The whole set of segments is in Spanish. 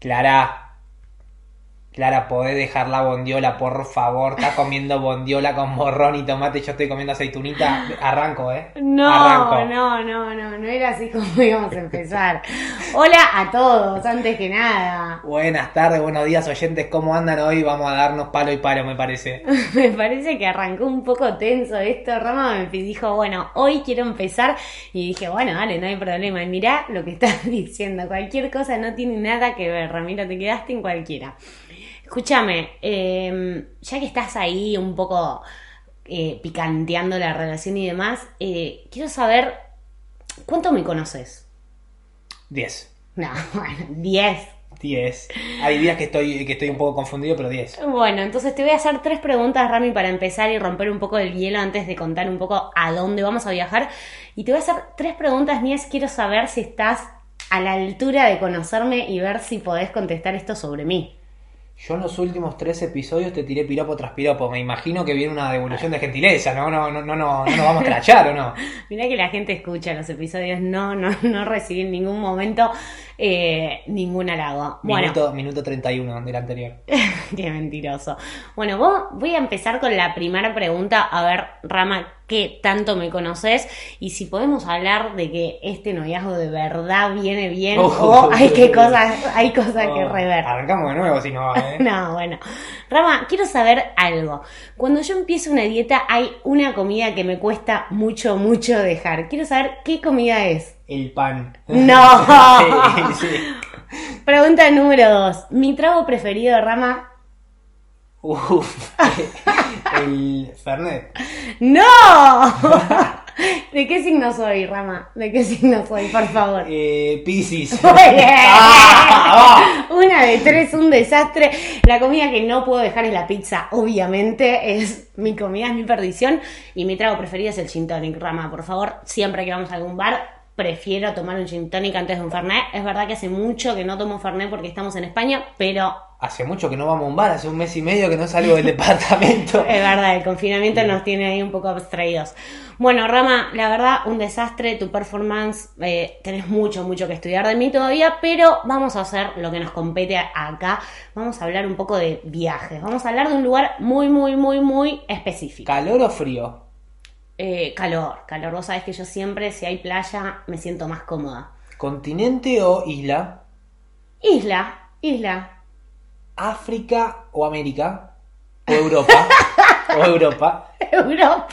Clara. Clara, ¿podés dejar la bondiola, por favor? Estás comiendo bondiola con morrón y tomate, yo estoy comiendo aceitunita. Arranco, ¿eh? No, Arranco. no, no, no, no era así como íbamos a empezar. Hola a todos, antes que nada. Buenas tardes, buenos días, oyentes. ¿Cómo andan hoy? Vamos a darnos palo y palo, me parece. Me parece que arrancó un poco tenso esto. Rama me dijo, bueno, hoy quiero empezar. Y dije, bueno, dale, no hay problema. Y mirá lo que estás diciendo. Cualquier cosa no tiene nada que ver, Ramiro, te quedaste en cualquiera. Escúchame, eh, ya que estás ahí un poco eh, picanteando la relación y demás, eh, quiero saber, ¿cuánto me conoces? 10. No, bueno, 10. 10. Hay días que estoy, que estoy un poco confundido, pero 10. Bueno, entonces te voy a hacer tres preguntas, Rami, para empezar y romper un poco el hielo antes de contar un poco a dónde vamos a viajar. Y te voy a hacer tres preguntas mías. Quiero saber si estás a la altura de conocerme y ver si podés contestar esto sobre mí. Yo en los últimos tres episodios te tiré piropo tras piropo. Me imagino que viene una devolución de gentileza, ¿no? No, no, no, no, no nos vamos a trachar, ¿o no? Mirá que la gente escucha los episodios, no, no, no recibí en ningún momento eh, ningún halago. Bueno, Minuto, minuto 31 del anterior. Qué mentiroso. Bueno, vos, voy a empezar con la primera pregunta. A ver, Rama, ¿qué tanto me conoces? Y si podemos hablar de que este noviazgo de verdad viene bien Oh, o hay que cosas, hay cosas que Oh, rever. Arrancamos de nuevo, si no, ¿eh? No, bueno. Rama, quiero saber algo. Cuando yo empiezo una dieta hay una comida que me cuesta mucho, mucho dejar. Quiero saber qué comida es. El pan. No. Sí, sí. Pregunta número dos. Mi trago preferido, Rama. Uf. El Fernet. ¡No! ¿De qué signo soy, Rama? ¿De qué signo soy, por favor? Eh. Muy bien. Ah, Una de tres, un desastre. La comida que no puedo dejar es la pizza, obviamente. Es mi comida, es mi perdición. Y mi trago preferido es el gin tonic, Rama. Por favor, siempre que vamos a algún bar, prefiero tomar un gin tonic antes de un fernet. Es verdad que hace mucho que no tomo fernet porque estamos en España, pero Hace mucho que no vamos a un bar, hace un mes y medio que no salgo del departamento. Es verdad, el confinamiento nos tiene ahí un poco abstraídos. Bueno, Rama, la verdad, un desastre, tu performance, eh, tenés mucho, mucho que estudiar de mí todavía, pero vamos a hacer lo que nos compete acá. Vamos a hablar un poco de viajes, vamos a hablar de un lugar muy, muy, muy, muy específico. ¿Calor o frío? Eh, calor, calor. Vos sabés que yo siempre, si hay playa, me siento más cómoda. ¿Continente o isla? Isla, isla. ¿África o América? ¿O Europa? ¿O Europa? Europa.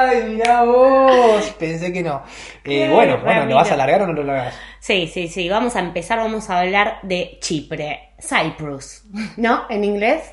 ¡Ay, mira vos! Pensé que no. Eh, bueno, bueno, ¿lo vas a alargar o no lo largas? Sí, sí, sí. Vamos a empezar, vamos a hablar de Chipre. Cyprus. ¿No? ¿En inglés?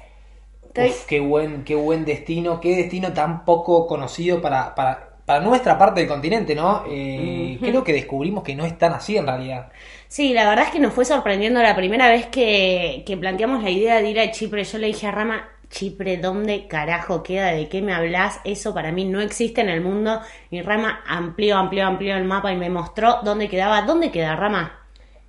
Uf, qué buen, qué buen destino, qué destino tan poco conocido para, para, para nuestra parte del continente, ¿no? Eh. Creo que descubrimos que no es tan así en realidad. Sí, la verdad es que nos fue sorprendiendo la primera vez que, que planteamos la idea de ir a Chipre. Yo le dije a Rama, Chipre, ¿dónde carajo queda? ¿De qué me hablas? Eso para mí no existe en el mundo. Y Rama amplió, amplió, amplió el mapa y me mostró dónde quedaba. ¿Dónde queda, Rama?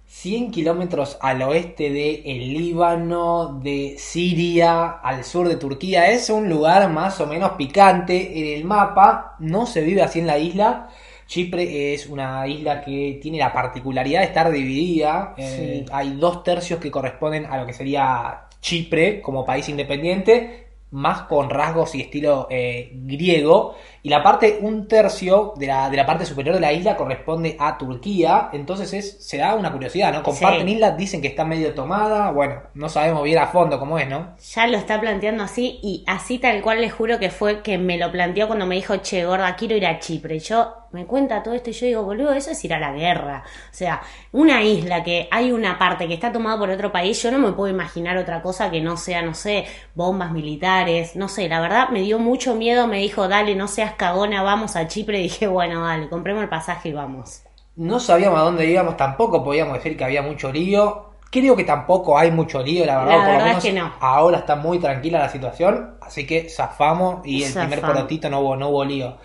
100 kilómetros al oeste de el Líbano, de Siria, al sur de Turquía. Es un lugar más o menos picante en el mapa. No se vive así en la isla. Chipre es una isla que tiene la particularidad de estar dividida. Eh, Sí. hay dos tercios que corresponden a lo que sería Chipre como país independiente, más con rasgos y estilo eh, griego. Y la parte, un tercio de la, de la parte superior de la isla corresponde a Turquía. Entonces es, se da una curiosidad, ¿no? Comparten Sí. islas, dicen que está medio tomada. Bueno, no sabemos bien a fondo cómo es, ¿no? Ya lo está planteando así y así tal cual le juro que fue que me lo planteó cuando me dijo, che, gorda, quiero ir a Chipre. Y yo me cuenta todo esto y yo digo, boludo, eso es ir a la guerra. O sea, una isla que hay una parte que está tomada por otro país, yo no me puedo imaginar otra cosa que no sea, no sé, bombas militares, no sé, la verdad me dio mucho miedo, me dijo, dale, no seas cagona, vamos a Chipre. Y dije, bueno, dale, compremos el pasaje y vamos. No sabíamos a dónde íbamos, tampoco podíamos decir que había mucho lío. Creo que tampoco hay mucho lío, la verdad. La por lo verdad menos es que no. Ahora está muy tranquila la situación, así que zafamos y el primer porotito no hubo, no hubo lío.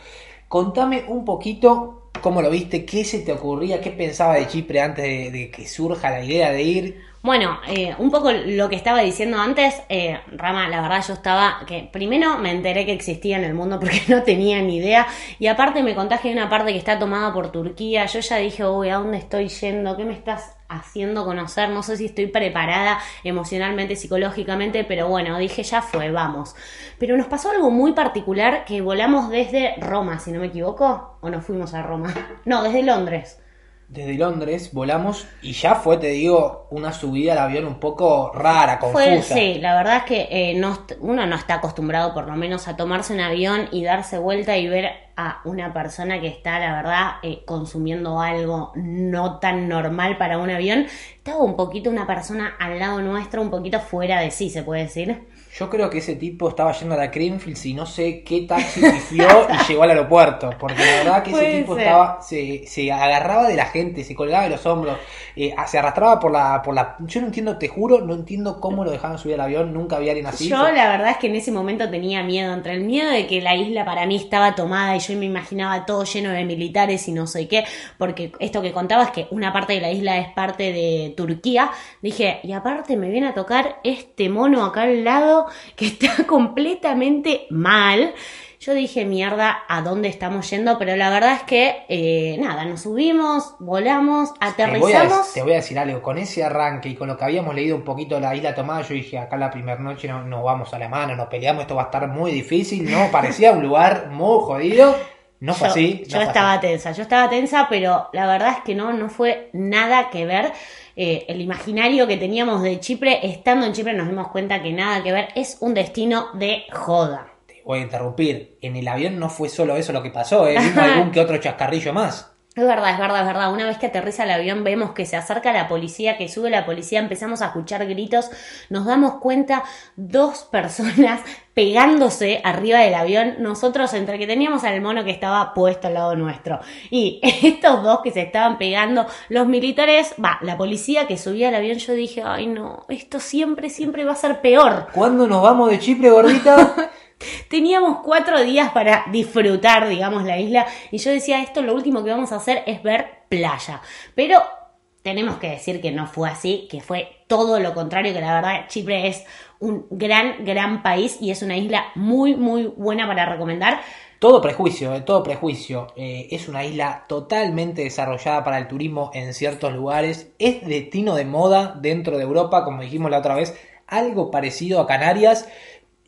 Contame un poquito cómo lo viste, qué se te ocurría, qué pensaba de Chipre antes de, de que surja la idea de ir. Bueno, eh, un poco lo que estaba diciendo antes, eh, Rama, la verdad yo estaba, que primero me enteré que existía en el mundo porque no tenía ni idea, y aparte me contaste de una parte que está tomada por Turquía, yo ya dije, uy, ¿a dónde estoy yendo? ¿Qué me estás haciendo conocer, no sé si estoy preparada emocionalmente, psicológicamente, pero bueno, dije ya fue, vamos. Pero nos pasó algo muy particular que volamos desde Roma, si no me equivoco, o nos fuimos a Roma. No, desde Londres desde Londres volamos y ya fue, te digo, una subida al avión un poco rara, confusa. Fue, sí, la verdad es que eh, no, uno no está acostumbrado por lo menos a tomarse un avión y darse vuelta y ver a una persona que está, la verdad, eh, consumiendo algo no tan normal para un avión. Estaba un poquito una persona al lado nuestro, un poquito fuera de sí, se puede decir. Yo creo que ese tipo estaba yendo a la Creamfields y no sé qué taxi pifió y llegó al aeropuerto. Porque la verdad que ese tipo estaba, se, se, agarraba de la gente, se colgaba de los hombros, eh, se arrastraba por la, por la. Yo no entiendo, te juro, no entiendo cómo lo dejaban subir al avión, nunca había alguien así. Yo la verdad es que en ese momento tenía miedo, entre el miedo de que la isla para mí estaba tomada y yo me imaginaba todo lleno de militares y no sé qué, porque esto que contaba es que una parte de la isla es parte de Turquía. Dije, y aparte me viene a tocar este mono acá al lado que está completamente mal. Yo dije, mierda, ¿a dónde estamos yendo? Pero la verdad es que, eh, nada, nos subimos, volamos, aterrizamos. Te voy, a, decir algo, con ese arranque y con lo que habíamos leído un poquito de la isla tomada, yo dije, acá la primera noche no, vamos a la mano, nos peleamos, esto va a estar muy difícil, ¿no? Parecía un lugar muy jodido. No fue así. yo estaba tensa, yo estaba tensa, pero la verdad es que no, no fue nada que ver. Eh, el imaginario que teníamos de Chipre, estando en Chipre nos dimos cuenta que nada que ver, es un destino de joda. Te voy a interrumpir, en el avión no fue solo eso lo que pasó, ¿eh? vimos algún que otro chascarrillo más. Es verdad, es verdad, es verdad. Una vez que aterriza el avión vemos que se acerca la policía, que sube la policía, empezamos a escuchar gritos, nos damos cuenta dos personas pegándose arriba del avión, nosotros entre que teníamos al mono que estaba puesto al lado nuestro y estos dos que se estaban pegando, los militares, va, la policía que subía al avión, yo dije, ay no, esto siempre, siempre va a ser peor. ¿Cuándo nos vamos de Chipre, gordita? Teníamos cuatro días para disfrutar, digamos, la isla. Y yo decía, esto lo último que vamos a hacer es ver playa. Pero tenemos que decir que no fue así, que fue todo lo contrario, que la verdad Chipre es un gran, gran país y es una isla muy, muy buena para recomendar. Todo prejuicio, eh, todo prejuicio. Eh, es una isla totalmente desarrollada para el turismo en ciertos lugares. Es destino de moda dentro de Europa, como dijimos la otra vez, algo parecido a Canarias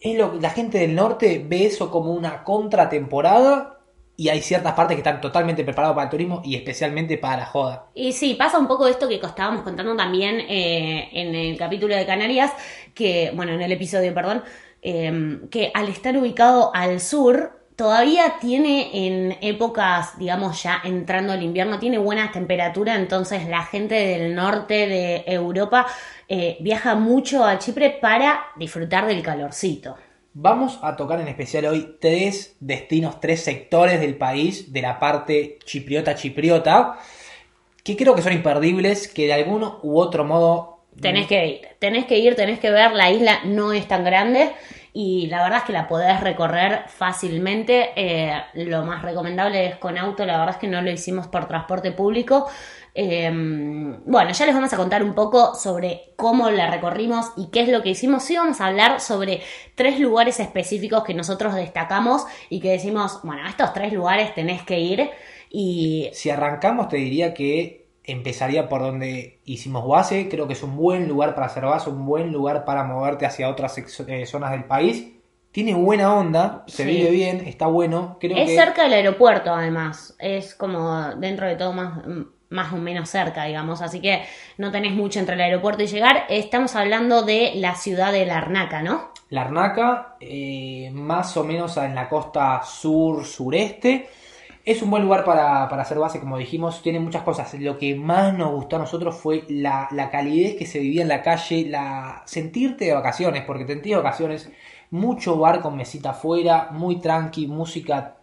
la gente del norte ve eso como una contratemporada y hay ciertas partes que están totalmente preparadas para el turismo y especialmente para la joda. Y sí, pasa un poco esto que estábamos contando también eh, en el capítulo de Canarias, que, bueno, en el episodio, perdón, eh, que al estar ubicado al sur, todavía tiene en épocas, digamos ya entrando el invierno, tiene buena temperatura, entonces la gente del norte de Europa eh, viaja mucho a Chipre para disfrutar del calorcito. Vamos a tocar en especial hoy tres destinos, tres sectores del país, de la parte chipriota-chipriota, que creo que son imperdibles, que de alguno u otro modo... Tenés que ir, tenés que ir, tenés que ver, la isla no es tan grande y la verdad es que la podés recorrer fácilmente. Eh, lo más recomendable es con auto, la verdad es que no lo hicimos por transporte público. Eh, bueno, ya les vamos a contar un poco sobre cómo la recorrimos y qué es lo que hicimos. Sí vamos a hablar sobre tres lugares específicos que nosotros destacamos y que decimos, bueno, a estos tres lugares tenés que ir. Y si arrancamos te diría que empezaría por donde hicimos base. Creo que es un buen lugar para hacer base, un buen lugar para moverte hacia otras eh, zonas del país. Tiene buena onda, se vive bien, está bueno. Creo es cerca del aeropuerto, además. Es como dentro de todo más, más o menos cerca, digamos. Así que no tenés mucho entre el aeropuerto y llegar. Estamos hablando de la ciudad de Larnaca, ¿no? Larnaca, eh, más o menos en la costa sur-sureste. Es un buen lugar para, hacer base, como dijimos, tiene muchas cosas. Lo que más nos gustó a nosotros fue la, calidez que se vivía en la calle, la sentirte de vacaciones, porque te de vacaciones, mucho bar con mesita afuera, muy tranqui, música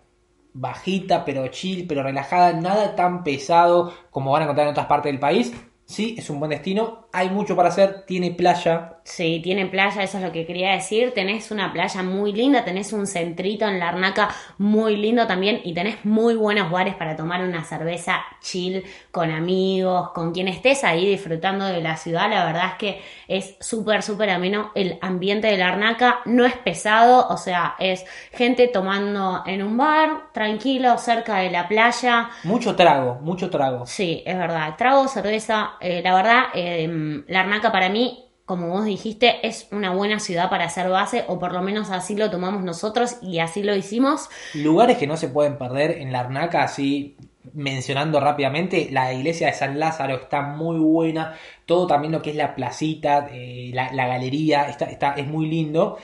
bajita, pero chill, pero relajada, nada tan pesado como van a encontrar en otras partes del país. Sí, es un buen destino. Hay mucho para hacer. Tiene playa. Sí, tiene playa, eso es lo que quería decir. Tenés una playa muy linda, tenés un centrito en Larnaca muy lindo también y tenés muy buenos bares para tomar una cerveza chill con amigos, con quien estés ahí disfrutando de la ciudad. La verdad es que es súper, súper ameno. El ambiente de Larnaca no es pesado, o sea, es gente tomando en un bar, tranquilo, cerca de la playa. Mucho trago, mucho trago. Sí, es verdad. Trago, cerveza eh, la verdad, eh, Larnaca para mí como vos dijiste, es una buena ciudad para hacer base, o por lo menos así lo tomamos nosotros y así lo hicimos. Lugares que no se pueden perder en Larnaca, así mencionando rápidamente, la iglesia de San Lázaro está muy buena, todo también lo que es la placita, eh, la, la, galería, está, es muy lindo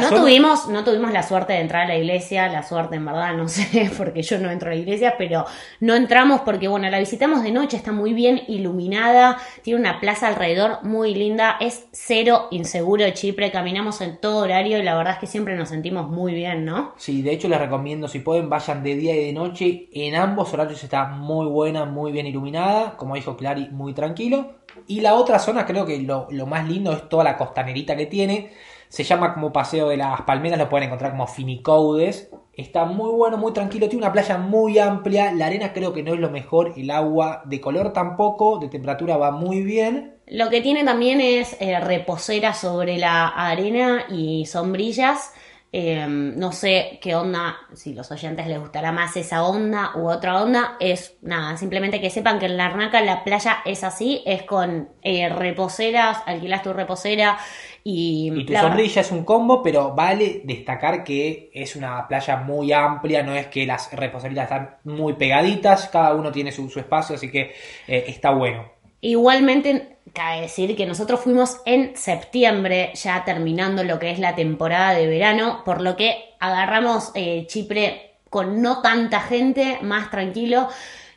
no, tuvimos, no tuvimos la suerte de entrar a la iglesia, la suerte en verdad, no sé, porque yo no entro a la iglesia, pero no entramos porque, bueno, la visitamos de noche, está muy bien iluminada, tiene una plaza alrededor muy linda, es cero inseguro Chipre, caminamos en todo horario y la verdad es que siempre nos sentimos muy bien, ¿no? Sí, de hecho les recomiendo, si pueden, vayan de día y de noche, en ambos horarios está muy buena, muy bien iluminada, como dijo Clary, muy tranquilo. Y la otra zona, creo que lo, lo más lindo es toda la costanerita que tiene se llama como Paseo de las Palmeras, lo pueden encontrar como Finicoudes. Está muy bueno, muy tranquilo, tiene una playa muy amplia. La arena creo que no es lo mejor, el agua de color tampoco, de temperatura va muy bien. Lo que tiene también es eh, reposera sobre la arena y sombrillas. Em, no sé qué onda, si los oyentes les gustará más esa onda u otra onda, es nada, simplemente que sepan que en Larnaca la playa es así, es con eh, reposeras, alquilas tu reposera y... tu sombrilla es un combo, pero vale destacar que es una playa muy amplia, no es que las reposeritas están muy pegaditas, cada uno tiene su, espacio, así que eh, está bueno. Igualmente, cabe decir que nosotros fuimos en septiembre, ya terminando lo que es la temporada de verano, por lo que agarramos eh, Chipre con no tanta gente, más tranquilo,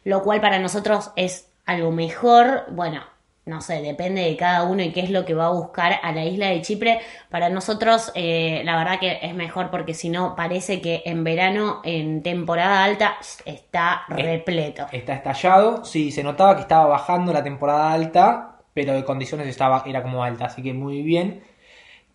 lo cual para nosotros es algo mejor. Bueno, no sé, depende de cada uno y qué es lo que va a buscar a la isla de Chipre. Para nosotros, eh, la verdad que es mejor porque si no, parece que en verano, en temporada alta, está repleto. Está estallado, sí, se notaba que estaba bajando la temporada alta, pero de condiciones estaba, era como alta, así que muy bien.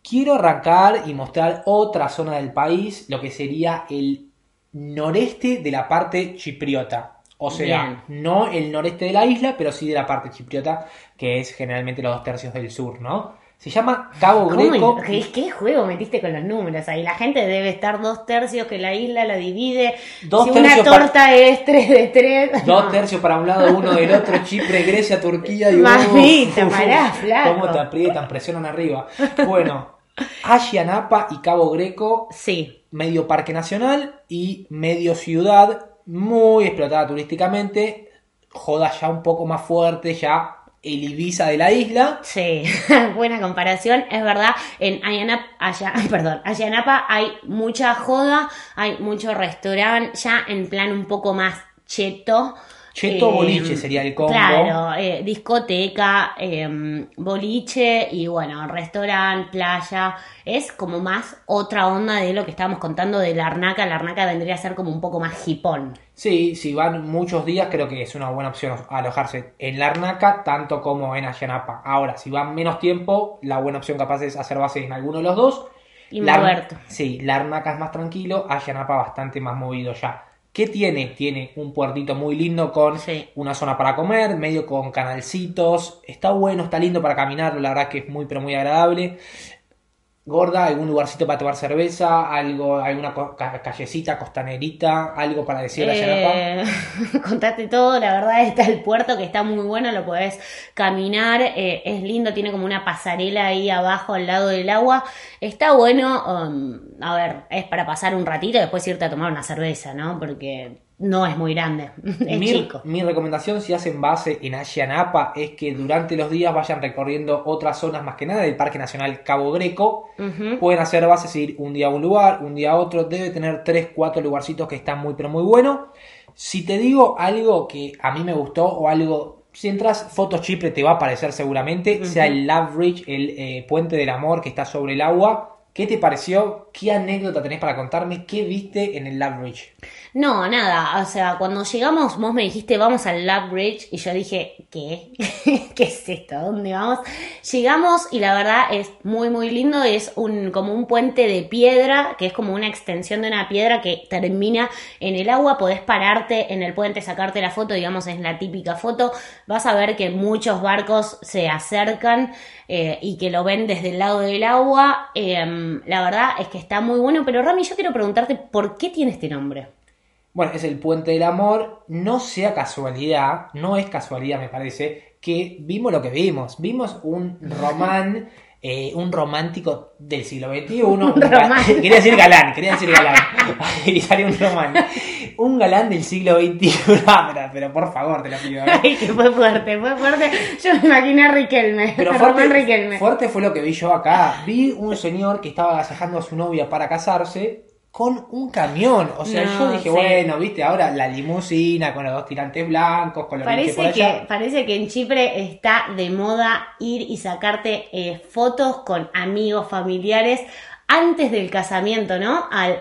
Quiero arrancar y mostrar otra zona del país, lo que sería el noreste de la parte chipriota. O sea, no el noreste de la isla, pero sí de la parte chipriota, que es generalmente los dos tercios del sur, ¿no? Se llama Cabo Greco. ¿Qué, juego metiste con los números ahí? La gente debe estar dos tercios que la isla la divide. Dos si una torta es tres de tres. Dos tercios para un lado, uno del otro. Chipre, Grecia, Turquía y Mamita, pará, flaco. ¿Cómo te aprietan? Presionan arriba. Bueno, Napa y Cabo Greco. Sí. Medio parque nacional y medio ciudad muy explotada turísticamente, joda ya un poco más fuerte, ya el Ibiza de la isla. Sí, buena comparación, es verdad, en Ayanapa, perdón, Ayanapa hay mucha joda, hay mucho restaurante, ya en plan un poco más cheto, Cheto boliche sería el combo. Claro, eh, discoteca, em, boliche y bueno, restaurante, playa. Es como más otra onda de lo que estábamos contando de la Arnaca. La Arnaca vendría a ser como un poco más hipón. Sí, si van muchos días creo que es una buena opción alojarse en la Arnaca tanto como en Ayanapa. Ahora, si van menos tiempo, la buena opción capaz es hacer base en alguno de los dos. Y la, Sí, la Arnaca es más tranquilo, Ayanapa bastante más movido ya. ¿Qué tiene? Tiene un puertito muy lindo con una zona para comer, medio con canalcitos. Está bueno, está lindo para caminar, la verdad que es muy, pero muy agradable gorda, algún lugarcito para tomar cerveza, algo, alguna callecita, costanerita, algo para decir a eh, Contate todo, la verdad está el puerto que está muy bueno, lo podés caminar, eh, es lindo, tiene como una pasarela ahí abajo al lado del agua, está bueno, um, a ver, es para pasar un ratito y después irte a tomar una cerveza, ¿no? Porque no es muy grande, es mi, chico. Mi recomendación si hacen base en Ayanapa es que durante los días vayan recorriendo otras zonas más que nada del Parque Nacional Cabo Greco. Pueden hacer base, ir un día a un lugar, un día a otro. Debe tener 3, 4 lugarcitos que están muy pero muy buenos. Si te digo algo que a mí me gustó o algo si entras Fotos Chipre te va a aparecer seguramente, sea el Love Bridge, el eh, puente del amor que está sobre el agua. ¿Qué te pareció? ¿Qué anécdota tenés para contarme? ¿Qué viste en el Love Bridge? No, nada, o sea, cuando llegamos vos me dijiste vamos al Lab Bridge y yo dije, ¿qué? ¿Qué es esto? ¿Dónde vamos? Llegamos y la verdad es muy muy lindo, es un como un puente de piedra, que es como una extensión de una piedra que termina en el agua, podés pararte en el puente, sacarte la foto, digamos, es la típica foto, vas a ver que muchos barcos se acercan eh, y que lo ven desde el lado del agua, em, la verdad es que está muy bueno, pero Rami, yo quiero preguntarte, ¿por qué tiene este nombre? Bueno, es el puente del amor. No sea casualidad, no es casualidad me parece, que vimos lo que vimos. Vimos un román, eh, un romántico del siglo XXI. un quería decir galán, quería decir galán. y salió un román. Un galán del siglo XXI. Ah, pero, por favor, te lo pido. ¿eh? Ay, que fue fuerte, fue fuerte. Yo me imaginé a Riquelme. Pero fuerte, Riquelme. fuerte fue lo que vi yo acá. Vi un señor que estaba agasajando a su novia para casarse con un camión. O sea, No, yo dije, sí. bueno, viste, ahora la limusina con los dos tirantes blancos, con los por Parece allá. que, parece que en Chipre está de moda ir y sacarte eh, fotos con amigos, familiares antes del casamiento, ¿no? Al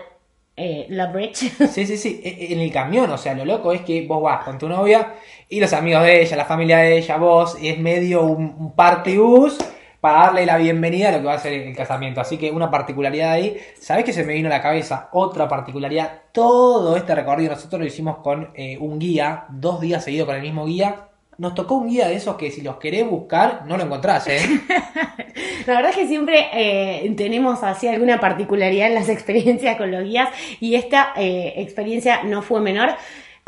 eh, La Bridge. Sí, sí, sí, e- en el camión, o sea, lo loco es que vos vas con tu novia y los amigos de ella, la familia de ella, vos, y es medio un, un party bus para darle la bienvenida a lo que va a ser el casamiento. Así que una particularidad ahí, ¿sabés que se me vino a la cabeza? Otra particularidad, todo este recorrido nosotros lo hicimos con eh, un guía, dos días seguidos con el mismo guía. Nos tocó un guía de esos que si los querés buscar, no lo encontrás, ¿eh? La verdad es que siempre eh, tenemos así alguna particularidad en las experiencias con los guías y esta eh, experiencia no fue menor.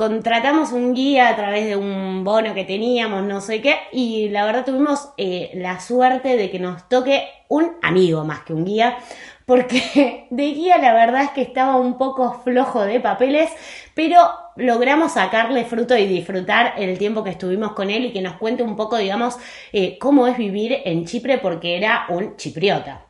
Contratamos un guía a través de un bono que teníamos, no sé qué, y la verdad tuvimos eh, la suerte de que nos toque un amigo más que un guía, porque de guía la verdad es que estaba un poco flojo de papeles, pero logramos sacarle fruto y disfrutar el tiempo que estuvimos con él y que nos cuente un poco, digamos, eh, cómo es vivir en Chipre porque era un chipriota.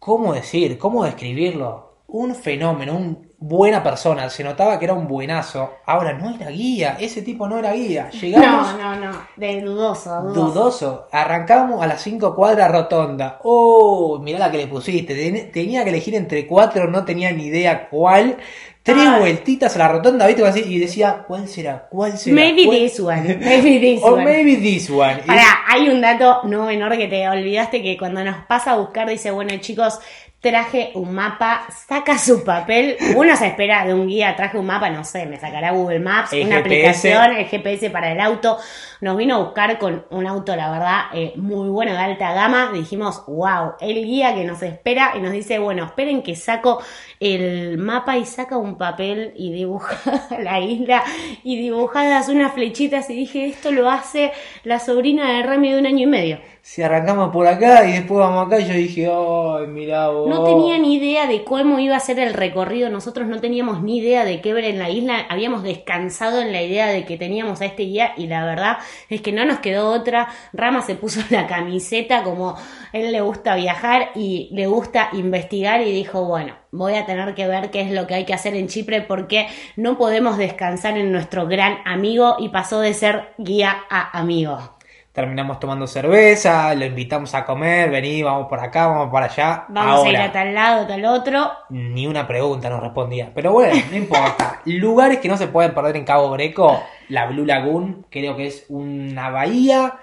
¿Cómo decir? ¿Cómo describirlo? Un fenómeno, una buena persona. Se notaba que era un buenazo. Ahora no era guía. Ese tipo no era guía. Llegamos No, no, no, de dudoso, dudoso. dudoso. Arrancamos a las 5 cuadras rotonda. Oh, mirá la que le pusiste. Ten- Tenía que elegir entre cuatro, no tenía ni idea cuál. Tres Ay. vueltitas a la rotonda, ¿viste? Así, Y decía, ¿cuál será? ¿Cuál será? Maybe ¿Cuál- this one, maybe this Or one. maybe this one. Pará, hay un dato no menor que te olvidaste que cuando nos pasa a buscar dice, bueno chicos, traje un mapa, saca su papel, uno se espera de un guía, traje un mapa, no sé, me sacará Google Maps, El una GPS. aplicación, el GPS para el auto, nos vino a buscar con un auto, la verdad, eh, muy bueno, de alta gama, dijimos, wow, el guía que nos espera y nos dice, bueno, esperen que saco el mapa y saca un papel y dibuja la isla y dibujadas unas flechitas y dije, esto lo hace la sobrina de Remy de un año y medio. Si arrancamos por acá y después vamos acá, yo dije, ay, mirá vos. No tenía ni idea de cómo iba a ser el recorrido, nosotros no teníamos ni idea de qué ver en la isla, habíamos descansado en la idea de que teníamos a este guía y la verdad es que no nos quedó otra. Rama se puso la camiseta como él le gusta viajar y le gusta investigar y dijo, bueno, voy a tener que ver qué es lo que hay que hacer en Chipre porque no podemos descansar en nuestro gran amigo y pasó de ser guía a amigo. Terminamos tomando cerveza, lo invitamos a comer, vení, vamos por acá, vamos por allá. Vamos a ir a tal lado, tal otro. Ni una pregunta nos respondía. Pero bueno, no importa. Lugares que no se pueden perder en Cabo Greco. La Blue Lagoon, creo que es una bahía.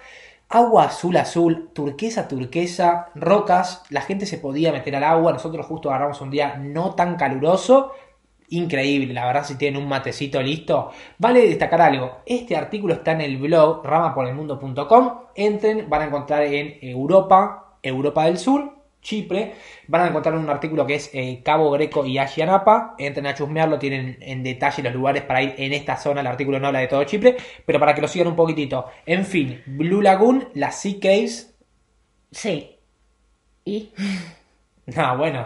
Agua azul azul, turquesa turquesa, rocas. La gente se podía meter al agua. Nosotros justo agarramos un día no tan caluroso. Increíble, la verdad si tienen un matecito listo. Vale destacar algo, este artículo está en el blog ramaporelmundo.com. Entren, van a encontrar en Europa, Europa del Sur, Chipre. Van a encontrar un artículo que es eh, Cabo Greco y Agianapa. Entren a chusmearlo, tienen en detalle los lugares para ir en esta zona. El artículo no habla de todo Chipre, pero para que lo sigan un poquitito. En fin, Blue Lagoon, las Sea Caves. Sí. ¿Y? No, bueno,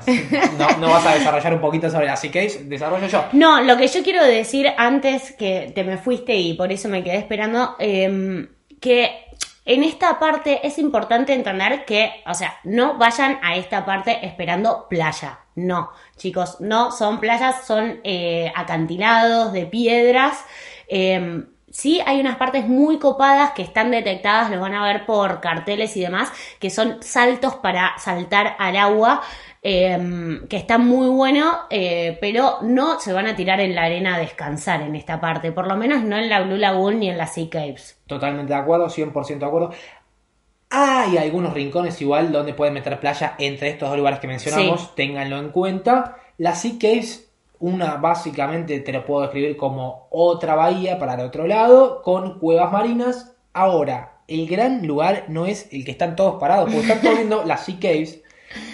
no, vas a desarrollar un poquito sobre Sea Caves, desarrollo yo. No, lo que yo quiero decir antes que te me fuiste y por eso me quedé esperando, eh, que en esta parte es importante entender que, o sea, no vayan a esta parte esperando playa. No, chicos, no son playas, son eh, acantilados de piedras. Eh, Sí, hay unas partes muy copadas que están detectadas, los van a ver por carteles y demás, que son saltos para saltar al agua, eh, que están muy buenos, eh, pero no se van a tirar en la arena a descansar en esta parte, por lo menos no en la Blue Lagoon ni en las Sea Caves. Totalmente de acuerdo, 100% de acuerdo. Hay algunos rincones igual donde pueden meter playa entre estos dos lugares que mencionamos, Sí. ténganlo en cuenta. Las Sea Caves, una básicamente te lo puedo describir como otra bahía para el otro lado, con cuevas marinas. Ahora, el gran lugar no es el que están todos parados, porque están todos viendo las Sea Caves,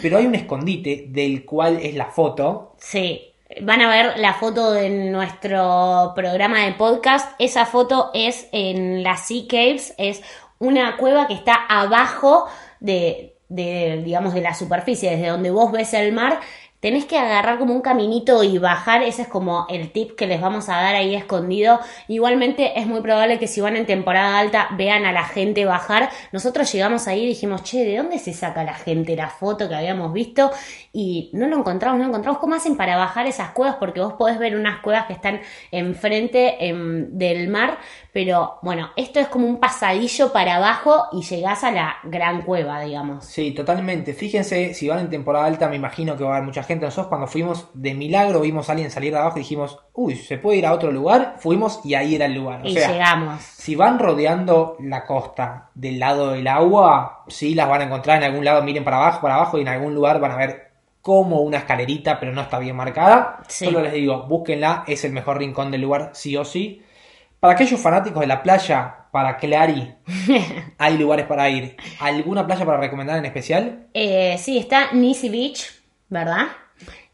pero hay un escondite del cual es la foto. Sí, van a ver la foto de nuestro programa de podcast. Esa foto es en las Sea Caves, es una cueva que está abajo de, de, digamos, de la superficie, desde donde vos ves el mar, tenés que agarrar como un caminito y bajar, ese es como el tip que les vamos a dar ahí escondido. Igualmente es muy probable que si van en temporada alta vean a la gente bajar. Nosotros llegamos ahí y dijimos, che, ¿de dónde se saca la gente la foto que habíamos visto? Y no lo encontramos, no lo encontramos. ¿Cómo hacen para bajar esas cuevas? Porque vos podés ver unas cuevas que están enfrente em, del mar, pero bueno, esto es como un pasadillo para abajo y llegás a la gran cueva, digamos. Sí, totalmente. Fíjense, si van en temporada alta, me imagino que va a haber mucha gente. Nosotros cuando fuimos de milagro vimos a alguien salir de abajo y dijimos, uy, ¿se puede ir a otro lugar? Fuimos y ahí era el lugar. O y sea, llegamos. si van rodeando la costa del lado del agua, sí las van a encontrar en algún lado, miren para abajo, para abajo y en algún lugar van a ver como una escalerita, pero no está bien marcada. Sí. Solo les digo, búsquenla, es el mejor rincón del lugar, sí o sí. Para aquellos fanáticos de la playa, para Clary, hay lugares para ir. ¿Alguna playa para recomendar en especial? Eh, sí, está Nisi Beach, ¿verdad?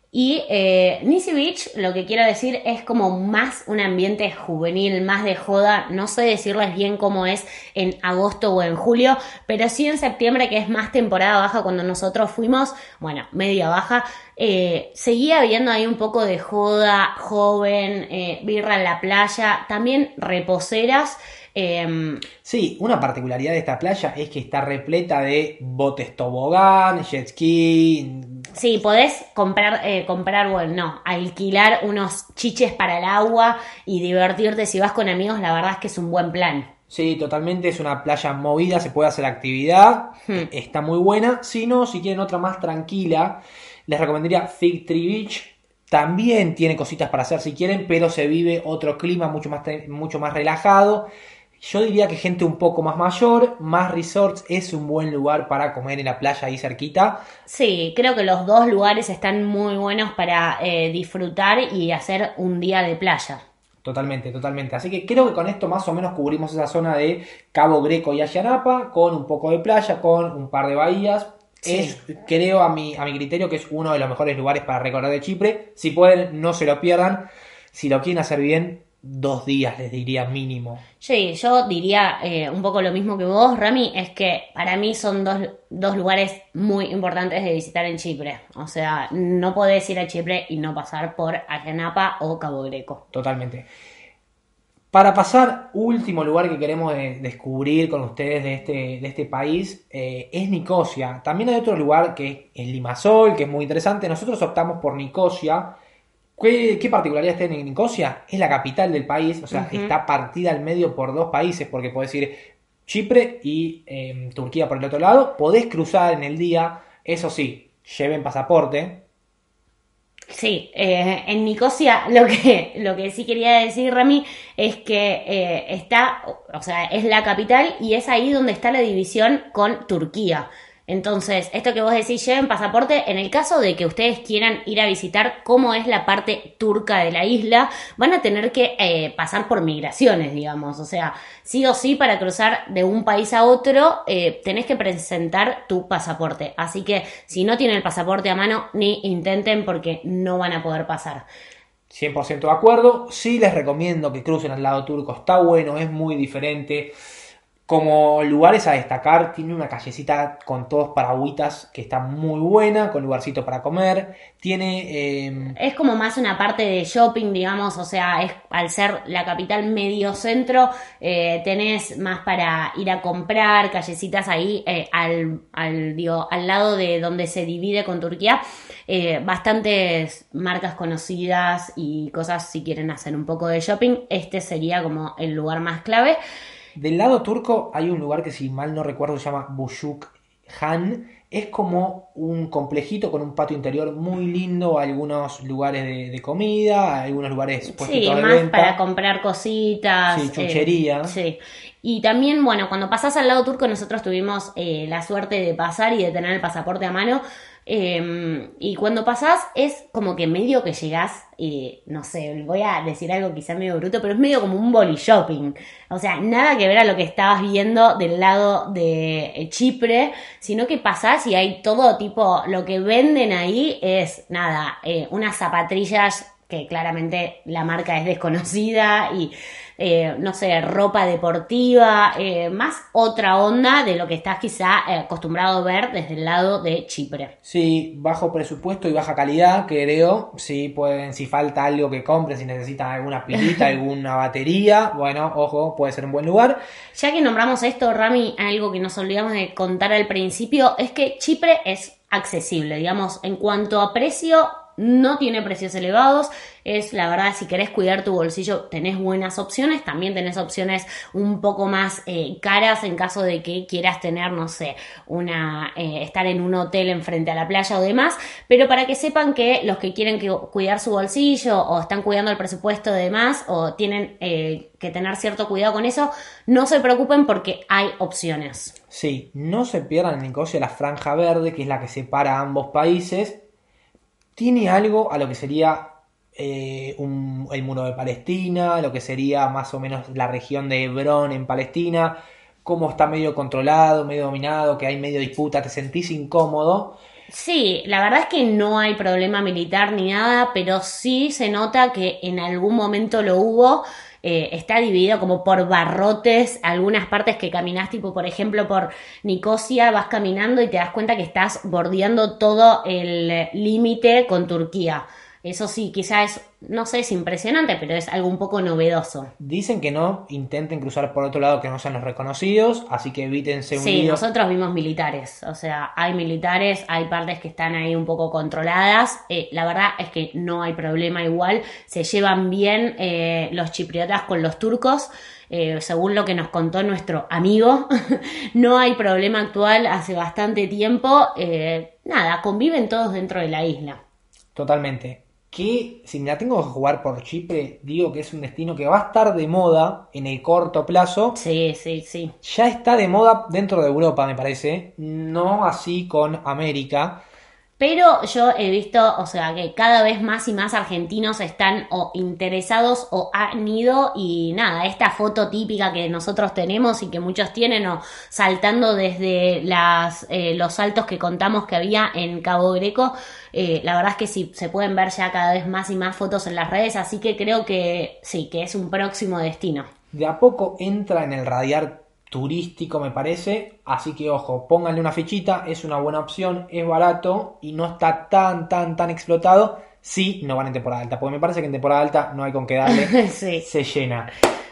Y eh, Nisi Beach, lo que quiero decir es como más un ambiente juvenil, más de joda. No sé decirles bien cómo es en agosto o en julio, pero sí en septiembre, que es más temporada baja cuando nosotros fuimos, bueno, media baja, eh, seguía habiendo ahí un poco de joda, joven, eh, birra en la playa, también reposeras. Em, Sí, una particularidad de esta playa es que está repleta de botes tobogán, jet ski. Sí, podés comprar, eh, comprar, bueno, no, alquilar unos chiches para el agua y divertirte si vas con amigos, la verdad es que es un buen plan. Sí, totalmente, es una playa movida, se puede hacer actividad, Hmm. está muy buena. Si no, si quieren otra más tranquila, les recomendaría Fig Tree Beach. También tiene cositas para hacer si quieren, pero se vive otro clima mucho más, mucho más relajado. Yo diría que gente un poco más mayor, más resorts, es un buen lugar para comer en la playa ahí cerquita. Sí, creo que los dos lugares están muy buenos para eh, disfrutar y hacer un día de playa. Totalmente, totalmente. Así que creo que con esto más o menos cubrimos esa zona de Cabo Greco y Ayanapa, con un poco de playa, con un par de bahías. Sí. Es, creo a mi, a mi criterio que es uno de los mejores lugares para recorrer de Chipre. Si pueden, no se lo pierdan. Si lo quieren hacer bien, dos días les diría mínimo. Sí, yo diría eh, un poco lo mismo que vos, Rami, es que para mí son dos, dos lugares muy importantes de visitar en Chipre. O sea, no podés ir a Chipre y no pasar por Ayanapa o Cabo Greco. Totalmente. Para pasar, último lugar que queremos de- descubrir con ustedes de este, de este país eh, es Nicosia. También hay otro lugar que es Limasol, que es muy interesante. Nosotros optamos por Nicosia. ¿Qué, qué particularidad tiene Nicosia? Es la capital del país, o sea, está partida al medio por dos países, porque podés ir Chipre y eh, Turquía por el otro lado. Podés cruzar en el día, eso sí, lleven pasaporte. Sí, eh, en Nicosia lo que, lo que sí quería decir, Rami, es que eh, está, o sea, es la capital y es ahí donde está la división con Turquía. Entonces, esto que vos decís, lleven pasaporte, en el caso de que ustedes quieran ir a visitar cómo es la parte turca de la isla, van a tener que eh, pasar por migraciones, digamos. O sea, sí o sí, para cruzar de un país a otro, eh, tenés que presentar tu pasaporte. Así que si no tienen el pasaporte a mano, ni intenten porque no van a poder pasar. 100% de acuerdo. Sí les recomiendo que crucen al lado turco. Está bueno, es muy diferente. Como lugares a destacar, tiene una callecita con todos paragüitas que está muy buena, con lugarcito para comer. Tiene... eh, Es como más una parte de shopping, digamos, o sea, es al ser la capital medio centro, eh, tenés más para ir a comprar, callecitas ahí eh, al, al, digo, al lado de donde se divide con Turquía, eh, bastantes marcas conocidas y cosas si quieren hacer un poco de shopping, este sería como el lugar más clave. Del lado turco hay un lugar que si mal no recuerdo se llama Buyuk Han. Es como un complejito con un patio interior muy lindo, algunos lugares de, de comida, algunos lugares Sí, de más venta. para comprar cositas. Sí, chuchería. eh, sí. Y también, bueno, cuando pasás al lado turco, nosotros tuvimos eh, la suerte de pasar y de tener el pasaporte a mano. Eh, y cuando pasás es como que medio que llegás, eh, no sé, voy a decir algo quizá medio bruto, pero es medio como un boli shopping. O sea, nada que ver a lo que estabas viendo del lado de Chipre, sino que pasás y hay todo tipo, lo que venden ahí es nada, eh, unas zapatillas que claramente la marca es desconocida y eh, no sé, ropa deportiva, eh, más otra onda de lo que estás quizá eh, acostumbrado a ver desde el lado de Chipre. Sí, bajo presupuesto y baja calidad, creo. Sí, pueden, si falta algo que compren, si necesitan alguna pilita, alguna batería, bueno, ojo, puede ser un buen lugar. Ya que nombramos esto, Rami, algo que nos olvidamos de contar al principio es que Chipre es accesible, digamos, en cuanto a precio, no tiene precios elevados, es la verdad, si querés cuidar tu bolsillo, tenés buenas opciones, también tenés opciones un poco más eh, caras en caso de que quieras tener, no sé, una, eh, estar en un hotel enfrente a la playa o demás, pero para que sepan que los que quieren cuidar su bolsillo o están cuidando el presupuesto de más o tienen eh, que tener cierto cuidado con eso, no se preocupen porque hay opciones. Sí, no se pierdan en Nicosia la franja verde, que es la que separa ambos países tiene algo a lo que sería eh, el muro de Palestina, lo que sería más o menos la región de Hebrón en Palestina, cómo está medio controlado, medio dominado, que hay medio disputa, te sentís incómodo. Sí, la verdad es que no hay problema militar ni nada, pero sí se nota que en algún momento lo hubo eh, está dividido como por barrotes, algunas partes que caminas, tipo por ejemplo por Nicosia, vas caminando y te das cuenta que estás bordeando todo el límite con Turquía. Eso sí, quizás es, no sé, es impresionante, pero es algo un poco novedoso. Dicen que no intenten cruzar por otro lado que no sean los reconocidos, así que evítense un Sí, nosotros vimos militares, o sea, hay militares, hay partes que están ahí un poco controladas. Eh, la verdad es que no hay problema igual, se llevan bien eh, los chipriotas con los turcos. Eh, según lo que nos contó nuestro amigo, no hay problema actual hace bastante tiempo. nada, conviven todos dentro de la isla. Totalmente que si me la tengo que jugar por Chipre, digo que es un destino que va a estar de moda en el corto plazo. Sí, sí, sí. Ya está de moda dentro de Europa, me parece. No así con América. Pero yo he visto, o sea, que cada vez más y más argentinos están o interesados o han ido y nada, esta foto típica que nosotros tenemos y que muchos tienen o saltando desde eh, los saltos que contamos que había en Cabo Greco, eh, la verdad es que sí, se pueden ver ya cada vez más y más fotos en las redes, así que creo que sí, que es un próximo destino. De a poco entra en el radiar turístico me parece, así que ojo, pónganle una fichita, es una buena opción, es barato y no está tan, tan, tan explotado si no van en temporada alta, porque me parece que en temporada alta no hay con qué darle, se llena.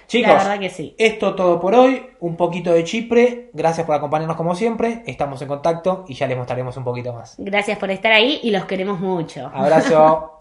Chicos, la verdad que sí. esto todo por hoy, un poquito de Chipre, gracias por acompañarnos como siempre, estamos en contacto y ya les mostraremos un poquito más. Gracias por estar ahí y los queremos mucho. Abrazo.